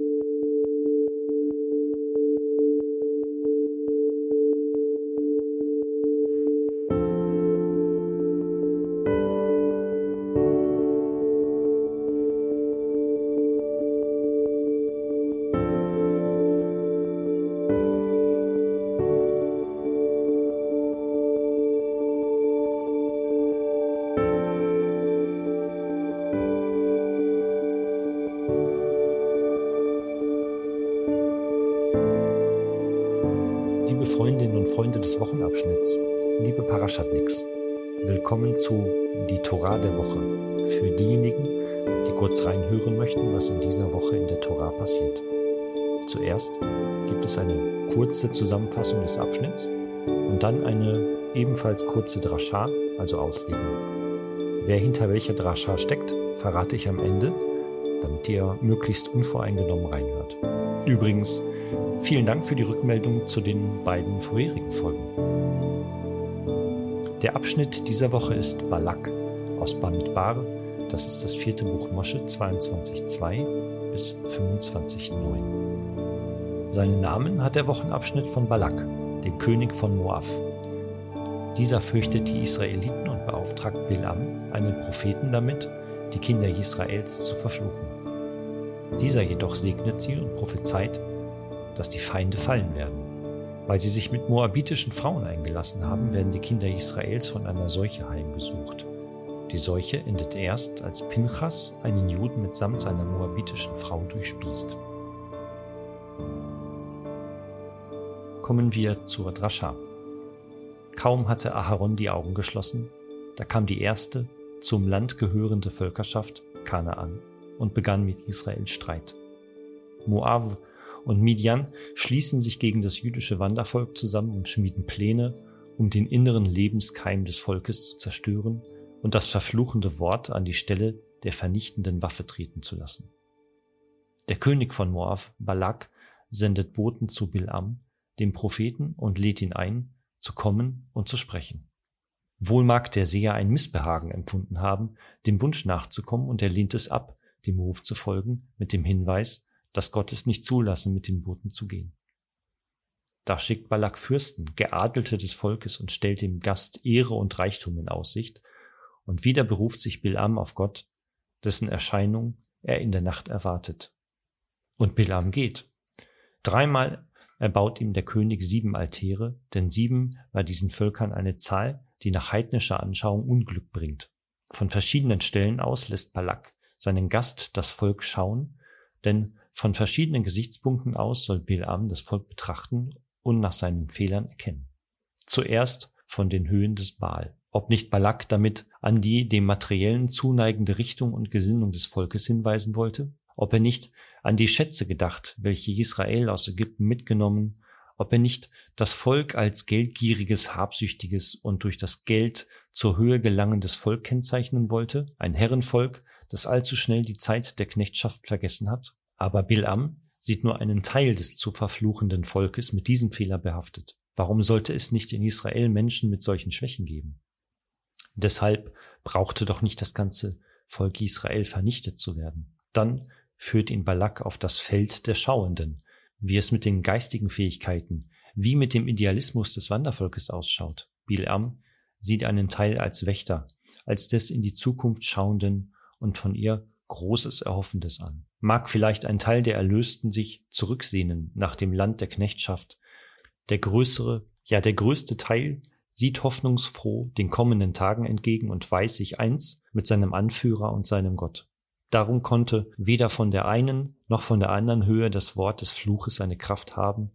Liebe Freundinnen und Freunde des Wochenabschnitts, liebe Parashatniks, willkommen zu Die Torah der Woche. Für diejenigen, die kurz reinhören möchten, was in dieser Woche in der Torah passiert. Zuerst gibt es eine kurze Zusammenfassung des Abschnitts und dann eine ebenfalls kurze Drascha, also Auslegung. Wer hinter welcher Drascha steckt, verrate ich am Ende, damit ihr möglichst unvoreingenommen reinhört. Übrigens, Vielen Dank für die Rückmeldung zu den beiden vorherigen Folgen. Der Abschnitt dieser Woche ist Balak aus Bamidbar. Das ist das vierte Buch Mosche 22.2 bis 25.9. Seinen Namen hat der Wochenabschnitt von Balak, dem König von Moab. Dieser fürchtet die Israeliten und beauftragt Bilam, einen Propheten damit, die Kinder Israels zu verfluchen. Dieser jedoch segnet sie und prophezeit, dass die Feinde fallen werden. Weil sie sich mit moabitischen Frauen eingelassen haben, werden die Kinder Israels von einer Seuche heimgesucht. Die Seuche endet erst, als Pinchas einen Juden mitsamt seiner moabitischen Frau durchspießt. Kommen wir zur Drascha. Kaum hatte Aharon die Augen geschlossen, da kam die erste, zum Land gehörende Völkerschaft, Kanaan, und begann mit Israel Streit. Moab und Midian schließen sich gegen das jüdische Wandervolk zusammen und schmieden Pläne, um den inneren Lebenskeim des Volkes zu zerstören und das verfluchende Wort an die Stelle der vernichtenden Waffe treten zu lassen. Der König von Moab, Balak, sendet Boten zu Bilam, dem Propheten, und lädt ihn ein, zu kommen und zu sprechen. Wohl mag der Seher ein Missbehagen empfunden haben, dem Wunsch nachzukommen, und er lehnt es ab, dem Ruf zu folgen, mit dem Hinweis, dass Gott es nicht zulassen, mit den Boten zu gehen. Da schickt Balak Fürsten, Geadelte des Volkes und stellt dem Gast Ehre und Reichtum in Aussicht, und wieder beruft sich Bilam auf Gott, dessen Erscheinung er in der Nacht erwartet. Und Bilam geht. Dreimal erbaut ihm der König sieben Altäre, denn sieben war diesen Völkern eine Zahl, die nach heidnischer Anschauung Unglück bringt. Von verschiedenen Stellen aus lässt Balak seinen Gast das Volk schauen, denn von verschiedenen Gesichtspunkten aus soll Bilam das Volk betrachten und nach seinen Fehlern erkennen. Zuerst von den Höhen des Baal. Ob nicht Balak damit an die dem materiellen zuneigende Richtung und Gesinnung des Volkes hinweisen wollte? Ob er nicht an die Schätze gedacht, welche Israel aus Ägypten mitgenommen, ob er nicht das Volk als geldgieriges, habsüchtiges und durch das Geld zur Höhe gelangendes Volk kennzeichnen wollte, ein Herrenvolk, das allzu schnell die Zeit der Knechtschaft vergessen hat? Aber Bilam sieht nur einen Teil des zu verfluchenden Volkes mit diesem Fehler behaftet. Warum sollte es nicht in Israel Menschen mit solchen Schwächen geben? Deshalb brauchte doch nicht das ganze Volk Israel vernichtet zu werden. Dann führt ihn Balak auf das Feld der Schauenden, wie es mit den geistigen Fähigkeiten, wie mit dem Idealismus des Wandervolkes ausschaut. Bilam sieht einen Teil als Wächter, als des in die Zukunft schauenden und von ihr Großes Erhoffendes an mag vielleicht ein Teil der Erlösten sich zurücksehnen nach dem Land der Knechtschaft. Der größere, ja der größte Teil sieht hoffnungsfroh den kommenden Tagen entgegen und weiß sich eins mit seinem Anführer und seinem Gott. Darum konnte weder von der einen noch von der anderen Höhe das Wort des Fluches seine Kraft haben,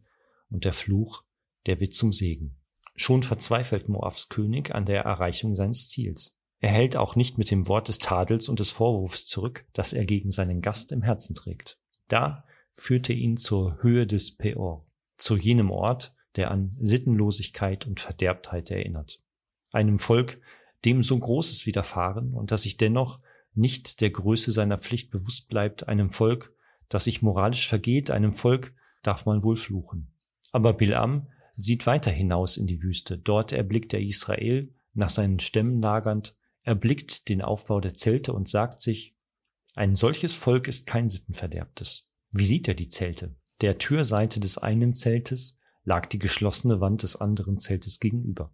und der Fluch, der wird zum Segen. Schon verzweifelt Moabs König an der Erreichung seines Ziels. Er hält auch nicht mit dem Wort des Tadels und des Vorwurfs zurück, das er gegen seinen Gast im Herzen trägt. Da führt er ihn zur Höhe des Peor, zu jenem Ort, der an Sittenlosigkeit und Verderbtheit erinnert. Einem Volk, dem so Großes widerfahren und das sich dennoch nicht der Größe seiner Pflicht bewusst bleibt, einem Volk, das sich moralisch vergeht, einem Volk darf man wohl fluchen. Aber Bilam sieht weiter hinaus in die Wüste. Dort erblickt er Israel, nach seinen Stämmen lagernd, erblickt den Aufbau der Zelte und sagt sich, ein solches Volk ist kein Sittenverderbtes. Wie sieht er die Zelte? Der Türseite des einen Zeltes lag die geschlossene Wand des anderen Zeltes gegenüber.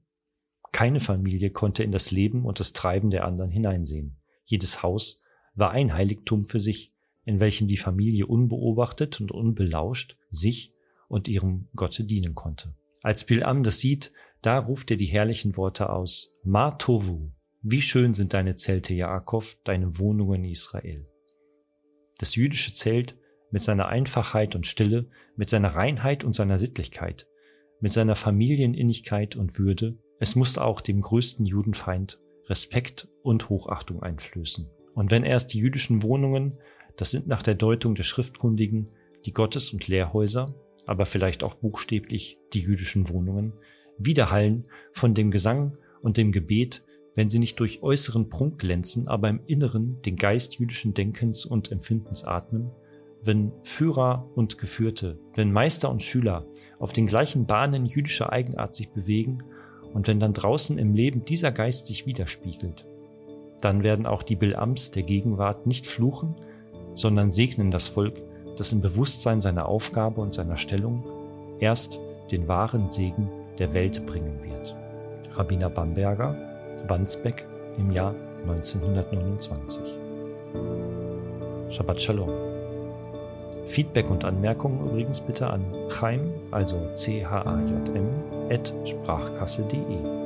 Keine Familie konnte in das Leben und das Treiben der anderen hineinsehen. Jedes Haus war ein Heiligtum für sich, in welchem die Familie unbeobachtet und unbelauscht sich und ihrem Gotte dienen konnte. Als Bilam das sieht, da ruft er die herrlichen Worte aus. Ma Tovu, wie schön sind deine Zelte, Jakob, deine Wohnungen Israel. Das jüdische Zelt mit seiner Einfachheit und Stille, mit seiner Reinheit und seiner Sittlichkeit, mit seiner Familieninnigkeit und Würde, es musste auch dem größten Judenfeind Respekt und Hochachtung einflößen. Und wenn erst die jüdischen Wohnungen, das sind nach der Deutung der Schriftkundigen die Gottes- und Lehrhäuser, aber vielleicht auch buchstäblich die jüdischen Wohnungen, widerhallen von dem Gesang und dem Gebet, wenn sie nicht durch äußeren Prunk glänzen, aber im Inneren den Geist jüdischen Denkens und Empfindens atmen, wenn Führer und Geführte, wenn Meister und Schüler auf den gleichen Bahnen jüdischer Eigenart sich bewegen und wenn dann draußen im Leben dieser Geist sich widerspiegelt, dann werden auch die Bilams der Gegenwart nicht fluchen, sondern segnen das Volk, das im Bewusstsein seiner Aufgabe und seiner Stellung erst den wahren Segen der Welt bringen wird. Rabbiner Bamberger, Wandsbeck im Jahr 1929. Shabbat Shalom. Feedback und Anmerkungen übrigens bitte an chaim, also c h a j m at sprachkasse.de.